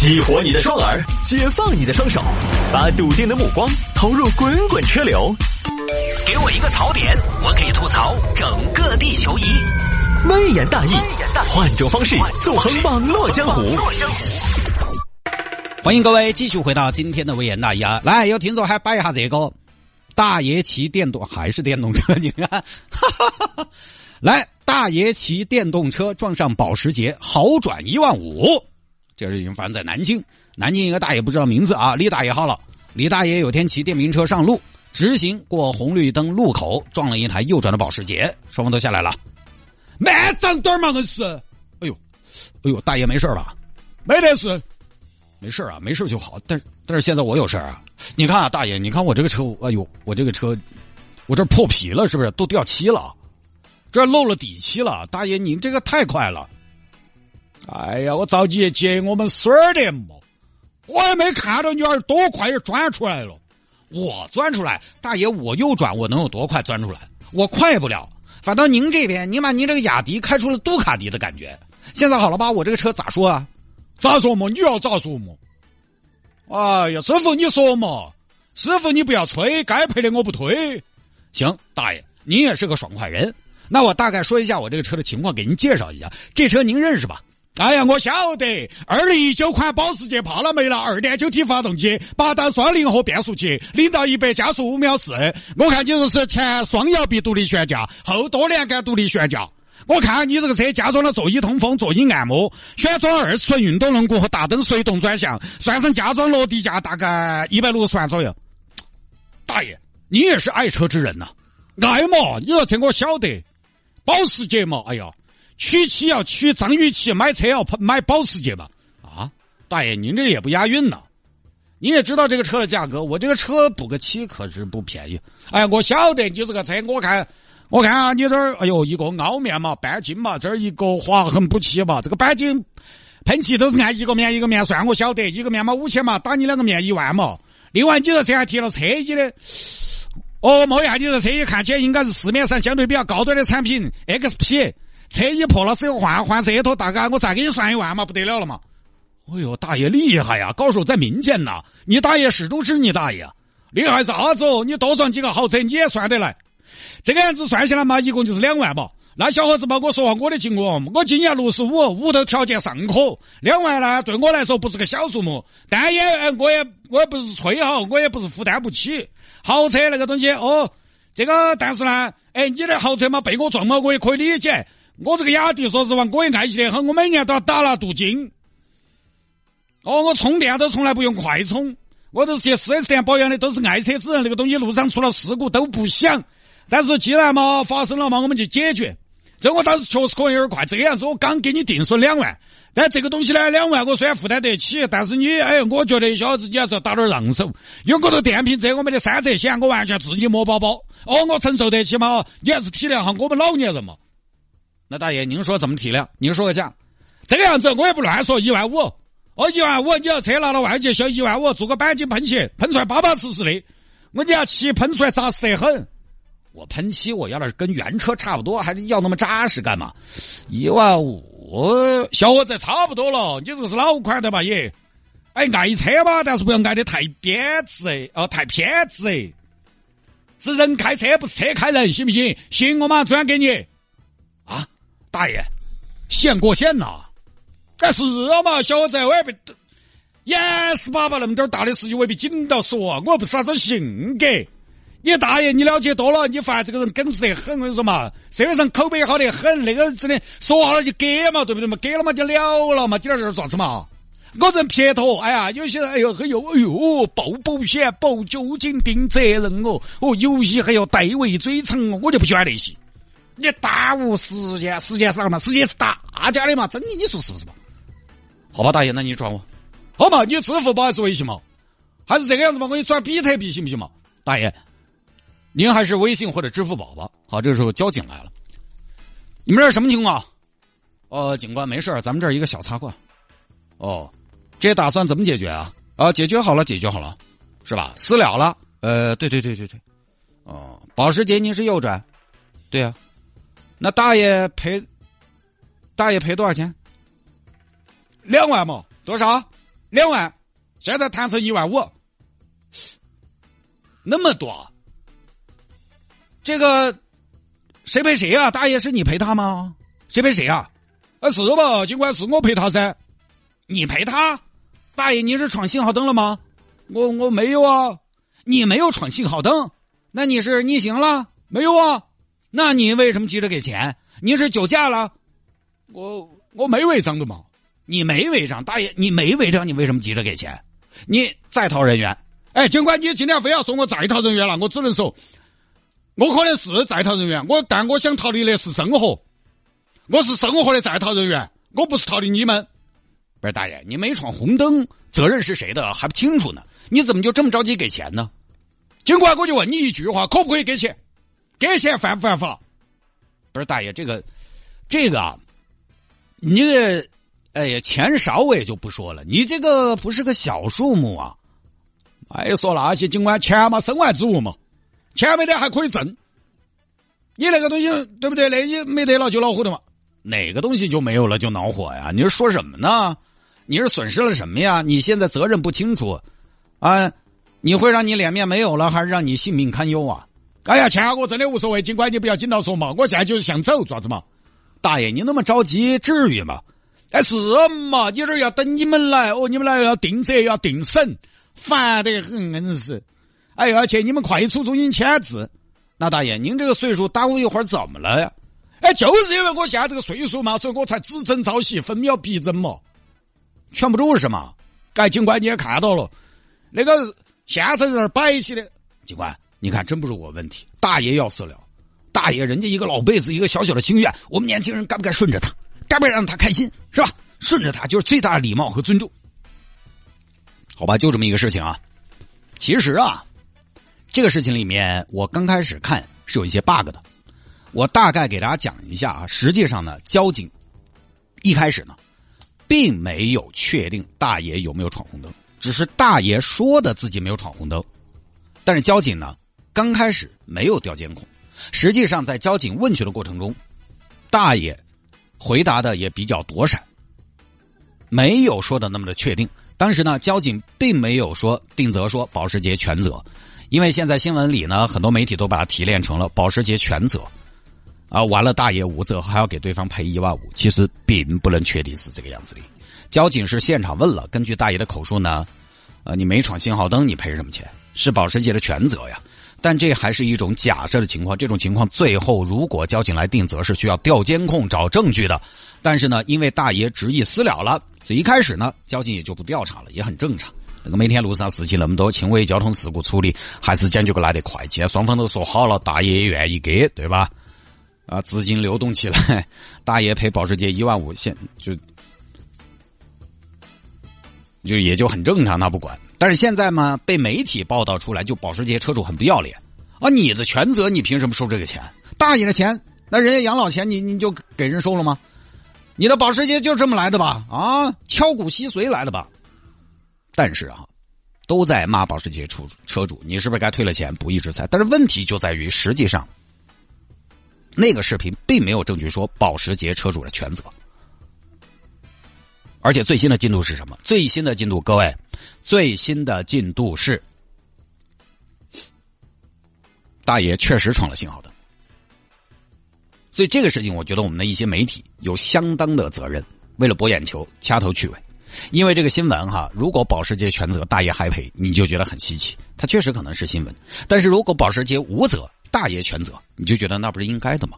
激活你的双耳，解放你的双手，把笃定的目光投入滚滚车流。给我一个槽点，我可以吐槽整个地球仪。微言大义，换种方式纵横网络江湖。欢迎各位继续回到今天的微言大义啊！来，有听众还摆一下这个大爷骑电动还是电动车？你看，哈哈哈哈来，大爷骑电动车撞上保时捷，好转一万五。这事已经发生在南京，南京一个大爷不知道名字啊，李大爷好了。李大爷有天骑电瓶车上路，直行过红绿灯路口，撞了一台右转的保时捷，双方都下来了。慢长点嘛，硬是。哎呦，哎呦，大爷没事吧？没得事，没事啊，没事就好。但但是现在我有事啊。你看啊，大爷，你看我这个车，哎呦，我这个车，我这破皮了，是不是都掉漆了？这漏了底漆了。大爷，您这个太快了。哎呀，我着急接我们孙儿的嘛，我也没看到女儿多快就钻出来了。我钻出来，大爷，我右转，我能有多快钻出来？我快不了。反倒您这边，您把您这个雅迪开出了杜卡迪的感觉。现在好了吧？我这个车咋说啊？咋说嘛？你要咋说嘛？哎呀，师傅你说嘛？师傅你不要吹，该赔的我不推。行，大爷，您也是个爽快人。那我大概说一下我这个车的情况，给您介绍一下。这车您认识吧？哎呀，我晓得，二零一九款保时捷帕拉梅拉二点九 T 发动机，八档双离合变速器，零到一百加速五秒四。我看你这是前双摇臂独立悬架，后多连杆独立悬架。我看你这个车加装了座椅通风、座椅按摩，选装二十寸运动轮毂和大灯随动转向，算上加装落地价，大概一百六十万左右。大爷，你也是爱车之人呐，爱嘛，你说这我晓得，保时捷嘛，哎呀。娶妻要娶张雨绮，买车要买保时捷吧？啊，大爷，您这也不押韵呐！你也知道这个车的价格，我这个车补个漆可是不便宜。哎，我晓得你这个车，我看，我看啊，你这儿，哎呦，一个凹面嘛，钣金嘛，这儿一个划痕补漆嘛，这个钣金喷漆都是按一个面一个面算，我晓得，一个面嘛五千嘛，打你两个面一万嘛。另外，你这车还贴了车衣的，哦，莫一下你这车衣，看起来应该是市面上相对比较高端的产品，XP。车衣破了只有换换这一套，大概我再给你算一万嘛，不得了了嘛！哎呦，大爷厉害呀，高手在民间呐！你大爷始终是你大爷，厉害啥子哦？你多撞几个豪车你也算得来？这个样子算下来嘛，一共就是两万嘛。那小伙子嘛，我说我的情况，我今年六十五，屋头条件尚可，两万呢对我来说不是个小数目，但也我也我也不是吹哈，我也不是负担不起豪车那个东西哦。这个但是呢，哎，你的豪车嘛被我撞嘛，我也可以理解。我这个雅迪，说实话，我也爱惜得很。我每年都要打蜡镀金。哦，我充电都从来不用快充，我都是去四 S 店保养的，都是爱车之人。那个东西路上出了事故都不响。但是既然嘛发生了嘛，我们就解决。这我当时确实可能有点快。这个样子，我刚给你定损两万，但这个东西呢，两万我虽然负担得起，但是你哎，我觉得小伙子你还是要打点让手。因为我这电瓶车我没得三责险，我完全自己摸包包。哦，我承受得起嘛？你还是体谅下我们老年人嘛。那大爷，您说怎么体谅？您说个价，这个样子我也不乱说，一万五，哦，一万五，你要车拿到外界修一万五，做个钣金喷漆，喷出来巴巴适适的，我你要漆喷出来扎实得很。我喷漆我要的是跟原车差不多，还是要那么扎实干嘛？一万五，小伙子差不多了，你这个是老款的吧也？哎，爱车嘛，但是不要爱的太偏执，哦，太偏执，是人开车，不是车开人，行不行？行，我马上转给你。啊大爷，险过险呐！哎，是啊嘛，小伙子，我也被严实爸爸那么点大的事情，我也被警到说，我不是啥子性格。你大爷，你了解多了，你发现这个人耿直得很。我跟你说嘛，社会上口碑好得很，那个真的说话了就给嘛，对不对嘛？给了嘛就了了嘛，今儿这做啥子嘛？我人撇脱，哎呀，有些人哎呦，哎呦，哎呦，报保险、报酒精、定责任哦，哦，游戏还要代为追偿，我就不喜欢那些。你耽误时间，时间是哪个嘛？时间是大家的嘛？真的，你说是不是嘛？好吧，大爷，那你转我，好嘛？你支付宝还是微信嘛？还是这个样子嘛？我给你转比特币行不行嘛？大爷，您还是微信或者支付宝吧。好，这个时候交警来了，你们这什么情况？哦，警官没事咱们这儿一个小擦挂。哦，这打算怎么解决啊？啊，解决好了，解决好了，是吧？私了了。呃，对对对对对。哦，保时捷您是右转，对呀。那大爷赔，大爷赔多少钱？两万嘛？多少？两万，现在谈成一万五，那么多，这个谁赔谁啊？大爷是你赔他吗？谁赔谁啊？啊是吧？尽管是我赔他噻，你赔他？大爷，你是闯信号灯了吗？我我没有啊，你没有闯信号灯，那你是逆行了？没有啊，那你为什么急着给钱？你是酒驾了？我我没违章的嘛。你没违章，大爷，你没违章，你为什么急着给钱？你在逃人员？哎，警官你今天非要说我在逃人员了，我只能说，我可能是在逃人员，我但我想逃离的是生活，我是生活的在逃人员，我不是逃离你们。不是大爷，你没闯红灯，责任是谁的还不清楚呢？你怎么就这么着急给钱呢？警官我就问你一句话，可不可以给钱？给钱犯不犯法？不是大爷，这个，这个啊，你这个。哎呀，钱少我也就不说了，你这个不是个小数目啊！哎，说那些尽管钱嘛，身外之物嘛，钱没得还可以挣。你那个东西对不对？那些没得了就恼火的嘛。哪个东西就没有了就恼火呀？你是说什么呢？你是损失了什么呀？你现在责任不清楚啊？你会让你脸面没有了，还是让你性命堪忧啊？哎呀，钱我真的无所谓，警官你不要紧到说嘛，我现在就是想走，爪子嘛？大爷，你那么着急，至于吗？哎，是嘛？你这要等你们来哦，你们来要定责，要定审，烦得很，真是。哎，要去你们快处中心签字。那大爷，您这个岁数耽误一会儿怎么了呀？哎，就是因为我现在这个岁数嘛，所以我才只争朝夕，分秒必争嘛。劝不住是吗？哎，警官你也看到了，那个现在在那儿摆起的。警官，你看，真不是我问题，大爷要死了。大爷，人家一个老辈子，一个小小的心愿，我们年轻人该不该顺着他？该不该让他开心是吧？顺着他就是最大的礼貌和尊重。好吧，就这么一个事情啊。其实啊，这个事情里面我刚开始看是有一些 bug 的。我大概给大家讲一下啊。实际上呢，交警一开始呢，并没有确定大爷有没有闯红灯，只是大爷说的自己没有闯红灯。但是交警呢，刚开始没有调监控。实际上，在交警问询的过程中，大爷。回答的也比较躲闪，没有说的那么的确定。当时呢，交警并没有说定责说保时捷全责，因为现在新闻里呢，很多媒体都把它提炼成了保时捷全责，啊，完了大爷无责，还要给对方赔一万五，其实并不能确定是这个样子的。交警是现场问了，根据大爷的口述呢，呃，你没闯信号灯，你赔什么钱？是保时捷的全责呀。但这还是一种假设的情况，这种情况最后如果交警来定责是需要调监控找证据的。但是呢，因为大爷执意私了了，所以一开始呢，交警也就不调查了，也很正常。那个每天路上事情那么多，轻微交通事故处理还是讲究个来得快。既然双方都说好了，大爷也愿意给，对吧？啊，资金流动起来，大爷赔保时捷一万五，现就就也就很正常，他不管。但是现在嘛，被媒体报道出来，就保时捷车主很不要脸啊！你的全责，你凭什么收这个钱？大爷的钱，那人家养老钱，你你就给人收了吗？你的保时捷就这么来的吧？啊，敲骨吸髓来的吧？但是啊，都在骂保时捷车车主，你是不是该退了钱，不义之财？但是问题就在于，实际上那个视频并没有证据说保时捷车主的全责。而且最新的进度是什么？最新的进度，各位，最新的进度是，大爷确实闯了信号灯。所以这个事情，我觉得我们的一些媒体有相当的责任，为了博眼球，掐头去尾。因为这个新闻哈，如果保时捷全责，大爷还赔，你就觉得很稀奇。它确实可能是新闻，但是如果保时捷无责，大爷全责，你就觉得那不是应该的吗？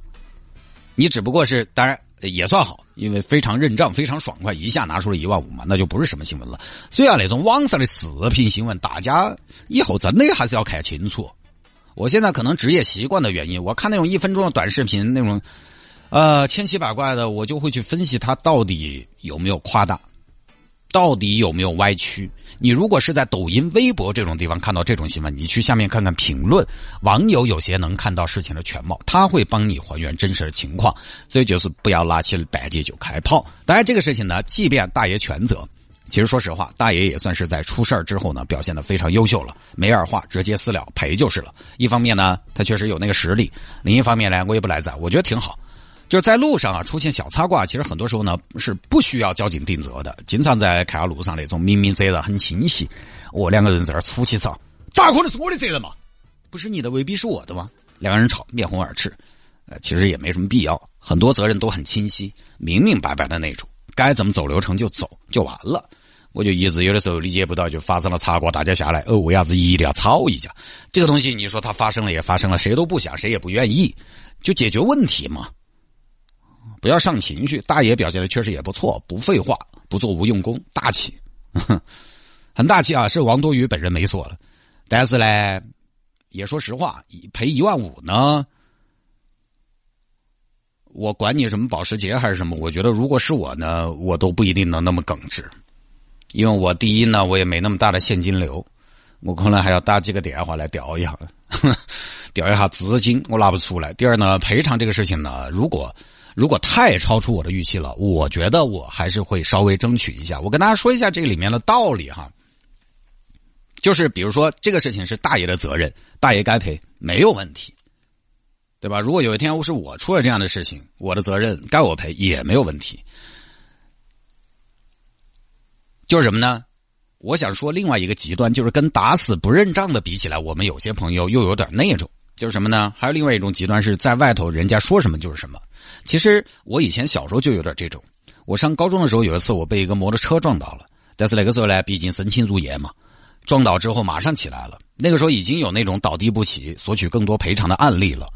你只不过是当然。也算好，因为非常认账，非常爽快，一下拿出了一万五嘛，那就不是什么新闻了。所以啊，那种网上的视频新闻，大家以后真的还是要看清楚。我现在可能职业习惯的原因，我看那种一分钟的短视频，那种呃千奇百怪的，我就会去分析它到底有没有夸大。到底有没有歪曲？你如果是在抖音、微博这种地方看到这种新闻，你去下面看看评论，网友有些能看到事情的全貌，他会帮你还原真实的情况。所以就是不要拿起半截就开炮。当然，这个事情呢，即便大爷全责，其实说实话，大爷也算是在出事儿之后呢，表现的非常优秀了，没二话，直接私了赔就是了。一方面呢，他确实有那个实力；另一方面呢，我也不来赞，我觉得挺好。就在路上啊出现小擦挂，其实很多时候呢是不需要交警定责的。经常在看到路上那种明明责任很清晰，我两个人在那儿出气吵，咋可能是我的责任嘛？不是你的未必是我的吗？两个人吵面红耳赤，呃，其实也没什么必要，很多责任都很清晰，明明白白的那种，该怎么走流程就走就完了。我就一直有的时候理解不到，就发生了擦挂，大家下来哦，为啥子一定要吵一架？这个东西你说它发生了也发生了，谁都不想，谁也不愿意，就解决问题嘛。不要上情绪，大爷表现的确实也不错，不废话，不做无用功，大气，很大气啊！是王多鱼本人没错了，但是呢，也说实话，赔一万五呢，我管你什么保时捷还是什么，我觉得如果是我呢，我都不一定能那么耿直，因为我第一呢，我也没那么大的现金流，我可能还要打几个电话来调一下，调一下资金，我拿不出来。第二呢，赔偿这个事情呢，如果。如果太超出我的预期了，我觉得我还是会稍微争取一下。我跟大家说一下这个里面的道理哈，就是比如说这个事情是大爷的责任，大爷该赔没有问题，对吧？如果有一天是我出了这样的事情，我的责任该我赔也没有问题。就是什么呢？我想说另外一个极端，就是跟打死不认账的比起来，我们有些朋友又有点那种。就是什么呢？还有另外一种极端是在外头，人家说什么就是什么。其实我以前小时候就有点这种。我上高中的时候有一次，我被一个摩托车撞到了，但是那个时候呢，毕竟身轻如燕嘛，撞倒之后马上起来了。那个时候已经有那种倒地不起、索取更多赔偿的案例了。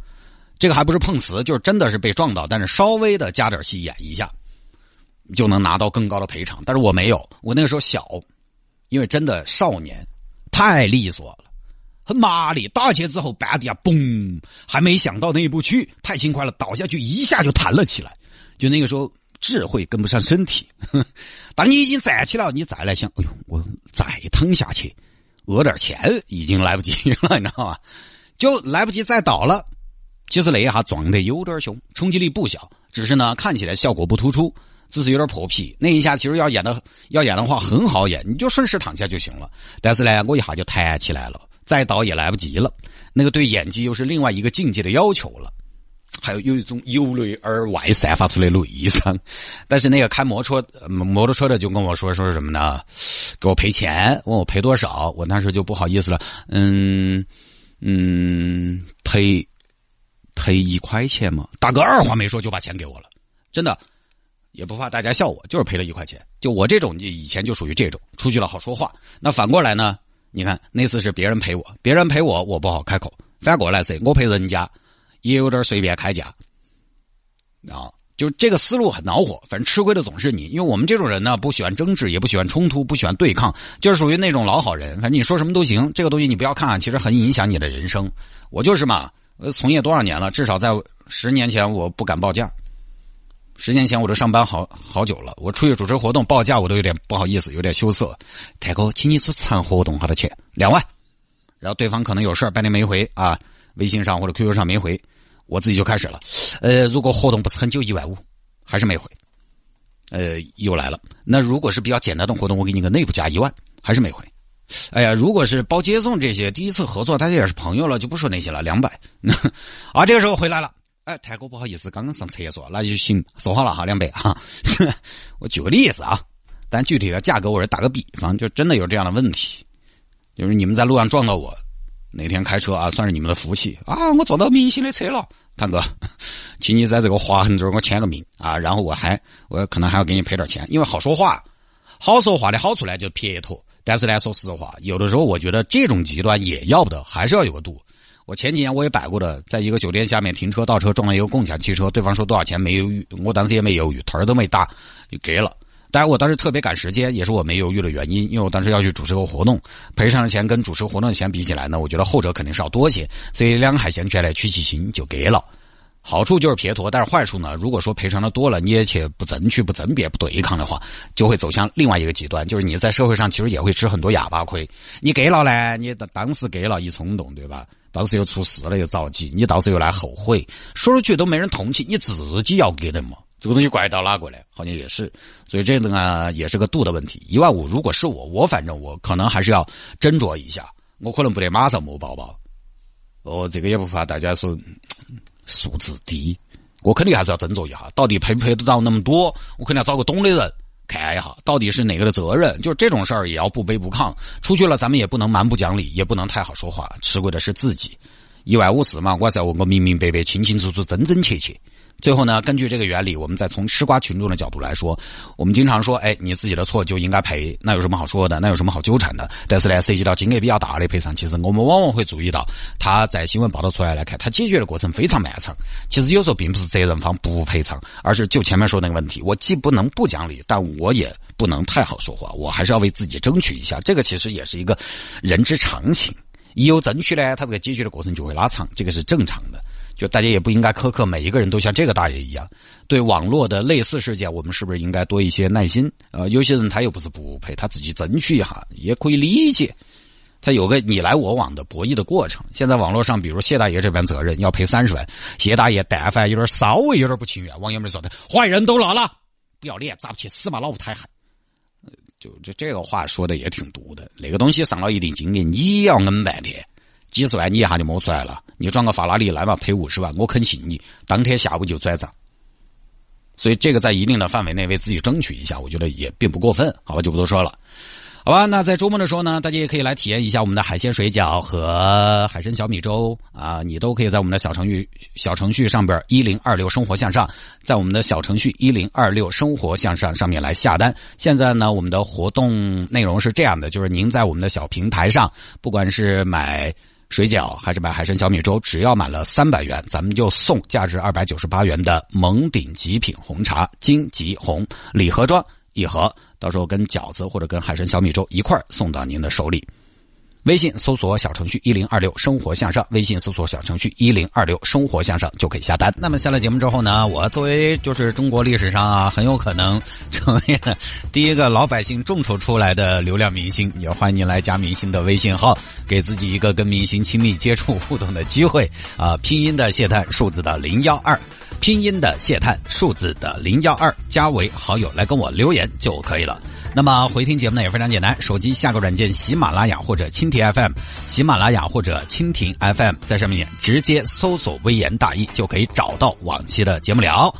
这个还不是碰瓷，就是真的是被撞倒，但是稍微的加点戏演一下，就能拿到更高的赔偿。但是我没有，我那个时候小，因为真的少年，太利索了。很麻利，打下去之后，半地下，嘣，还没想到那一步去，太轻快了，倒下去一下就弹了起来。就那个时候，智慧跟不上身体。当你已经站起了，你再来想，哎呦，我再躺下去，讹点钱已经来不及了，你知道吗？就来不及再倒了。其实那一下撞得有点凶，冲击力不小，只是呢，看起来效果不突出，只是有点破皮。那一下其实要演的，要演的话很好演，你就顺势躺下就行了。但是呢，我一下就弹起来了。再倒也来不及了，那个对演技又是另外一个境界的要求了，还有有一种由内而外散发出来内伤。但是那个开摩托车摩托车的就跟我说说什么呢？给我赔钱，问我赔多少？我当时就不好意思了，嗯嗯，赔赔一块钱嘛。大哥二话没说就把钱给我了，真的也不怕大家笑我，就是赔了一块钱。就我这种以前就属于这种出去了好说话。那反过来呢？你看那次是别人陪我，别人陪我，我不好开口。反过来是，我陪人家，也有点随便开价。啊，就这个思路很恼火。反正吃亏的总是你，因为我们这种人呢，不喜欢争执，也不喜欢冲突，不喜欢对抗，就是属于那种老好人。反正你说什么都行，这个东西你不要看，其实很影响你的人生。我就是嘛，呃，从业多少年了，至少在十年前我不敢报价。十年前我都上班好好久了，我出去主持活动报价我都有点不好意思，有点羞涩。泰哥，请你主持活动，好多钱？两万。然后对方可能有事半天没回啊，微信上或者 QQ 上没回，我自己就开始了。呃，如果活动不是很久，一万五，还是没回。呃，又来了。那如果是比较简单的活动，我给你个内部价一万，还是没回。哎呀，如果是包接送这些，第一次合作大家也是朋友了，就不说那些了，两百。啊，这个时候回来了。哎，泰哥不好意思，刚刚上厕所，那就行，说好了哈，两百哈。我举个例子啊，但具体的价格我是打个比方，就真的有这样的问题，就是你们在路上撞到我，哪天开车啊，算是你们的福气啊，我撞到明星的车了，坦哥，请你在这个划痕这儿给我签个名啊，然后我还我可能还要给你赔点钱，因为好说话，好说话的好处呢就撇脱，但是呢，说实话，有的时候我觉得这种极端也要不得，还是要有个度。我前几年我也摆过的，在一个酒店下面停车倒车撞了一个共享汽车，对方说多少钱没犹豫，我当时也没犹豫，头都没打就给了。当然我当时特别赶时间，也是我没犹豫的原因，因为我当时要去主持个活动，赔偿的钱跟主持活动的钱比起来呢，我觉得后者肯定是要多些，所以两海相权来取其轻就给了。好处就是撇脱，但是坏处呢，如果说赔偿的多了，你也且不争取、不争辩、不对抗的话，就会走向另外一个极端，就是你在社会上其实也会吃很多哑巴亏。你给了呢，你当时给了一冲动，对吧？到时又出事了，又着急，你到时候又来后悔，说出去都没人同情，你自己要给的嘛？这个东西怪到哪个呢？好像也是，所以这个呢也是个度的问题。一万五，如果是我，我反正我可能还是要斟酌一下，我可能不得马上摸包包。哦，这个也不怕大家说素质低，我肯定还是要斟酌一下，到底赔不赔得着那么多？我肯定要找个懂的人看一下，到底是哪个的责任？就是这种事儿也要不卑不亢，出去了咱们也不能蛮不讲理，也不能太好说话，吃亏的是自己。一万五四嘛，我是要问个明明白白、清清楚楚、真真切切。最后呢，根据这个原理，我们再从吃瓜群众的角度来说，我们经常说，哎，你自己的错就应该赔，那有什么好说的？那有什么好纠缠的？但是呢，涉及到金额比较大的赔偿，其实我们往往会注意到，他在新闻报道出来来看，他解决的过程非常漫长。其实有时候并不是责任方不赔偿，而是就前面说那个问题，我既不能不讲理，但我也不能太好说话，我还是要为自己争取一下。这个其实也是一个人之常情。一有争取呢，他这个解决的过程就会拉长，这个是正常的。就大家也不应该苛刻每一个人都像这个大爷一样，对网络的类似事件，我们是不是应该多一些耐心？呃，有些人他又不是不赔，他自己争取一下也可以理解。他有个你来我往的博弈的过程。现在网络上，比如谢大爷这边责任要赔三十万，谢大爷但凡有点稍微有点不情愿，网友们说的坏人都老了，不要脸，咋不去死嘛，老不太害。就这这个话说的也挺毒的。那个东西上了一定金额，你要摁半天。几十万你一下就摸出来了，你装个法拉利来嘛赔五十万，我肯信你，当天下午就转账。所以这个在一定的范围内为自己争取一下，我觉得也并不过分，好吧，就不多说了，好吧。那在周末的时候呢，大家也可以来体验一下我们的海鲜水饺和海参小米粥啊，你都可以在我们的小程序小程序上边一零二六生活向上，在我们的小程序一零二六生活向上上面来下单。现在呢，我们的活动内容是这样的，就是您在我们的小平台上，不管是买。水饺还是买海参小米粥，只要满了三百元，咱们就送价值二百九十八元的蒙顶极品红茶金吉红礼盒装一盒，到时候跟饺子或者跟海参小米粥一块送到您的手里。微信搜索小程序一零二六生活向上，微信搜索小程序一零二六生活向上就可以下单。那么下了节目之后呢，我作为就是中国历史上啊很有可能成为第一个老百姓众筹出来的流量明星，也欢迎您来加明星的微信号，给自己一个跟明星亲密接触互动的机会啊！拼音的谢探，数字的零幺二，拼音的谢探，数字的零幺二，加为好友来跟我留言就可以了。那么回听节目呢也非常简单，手机下个软件喜马拉雅或者蜻蜓 FM，喜马拉雅或者蜻蜓 FM，在上面直接搜索“微言大义”就可以找到往期的节目了。